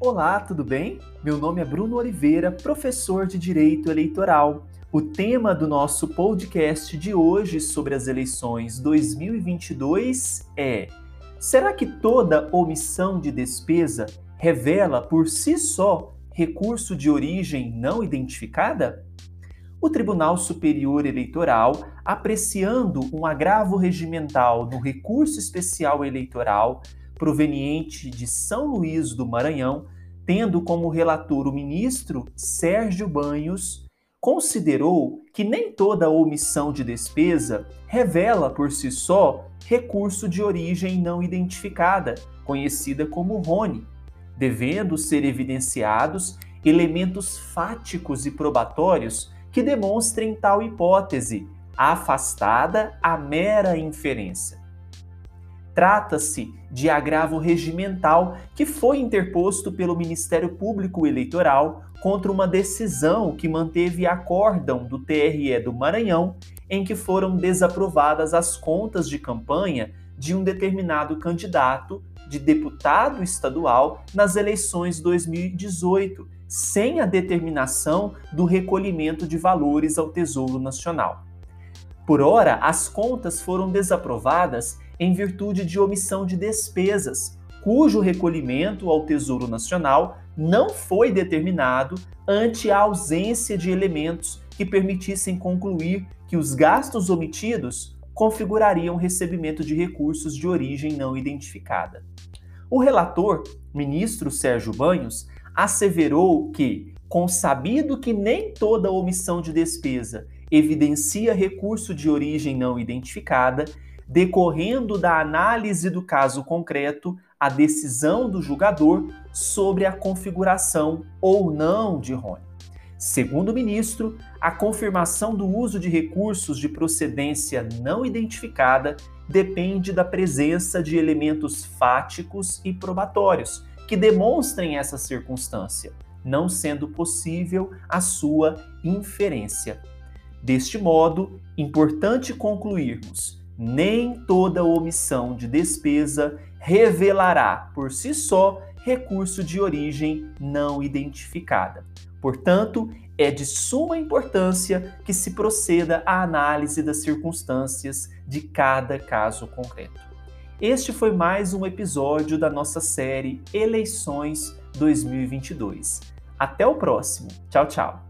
Olá, tudo bem? Meu nome é Bruno Oliveira, professor de Direito Eleitoral. O tema do nosso podcast de hoje sobre as eleições 2022 é: será que toda omissão de despesa revela por si só recurso de origem não identificada? O Tribunal Superior Eleitoral, apreciando um agravo regimental no recurso especial eleitoral proveniente de São Luís do Maranhão, tendo como relator o ministro Sérgio Banhos, considerou que nem toda omissão de despesa revela por si só recurso de origem não identificada, conhecida como RONE, devendo ser evidenciados elementos fáticos e probatórios que demonstrem tal hipótese, afastada a mera inferência. Trata-se de agravo regimental que foi interposto pelo Ministério Público Eleitoral contra uma decisão que manteve acórdão do TRE do Maranhão, em que foram desaprovadas as contas de campanha de um determinado candidato de deputado estadual nas eleições 2018, sem a determinação do recolhimento de valores ao Tesouro Nacional. Por ora, as contas foram desaprovadas em virtude de omissão de despesas, cujo recolhimento ao Tesouro Nacional não foi determinado ante a ausência de elementos que permitissem concluir que os gastos omitidos configurariam recebimento de recursos de origem não identificada. O relator, ministro Sérgio Banhos, asseverou que, consabido que nem toda omissão de despesa evidencia recurso de origem não identificada, decorrendo da análise do caso concreto, a decisão do julgador sobre a configuração ou não de RONE. Segundo o ministro, a confirmação do uso de recursos de procedência não identificada depende da presença de elementos fáticos e probatórios que demonstrem essa circunstância, não sendo possível a sua inferência. Deste modo, importante concluirmos nem toda omissão de despesa revelará por si só recurso de origem não identificada. Portanto, é de suma importância que se proceda à análise das circunstâncias de cada caso concreto. Este foi mais um episódio da nossa série Eleições 2022. Até o próximo. Tchau, tchau.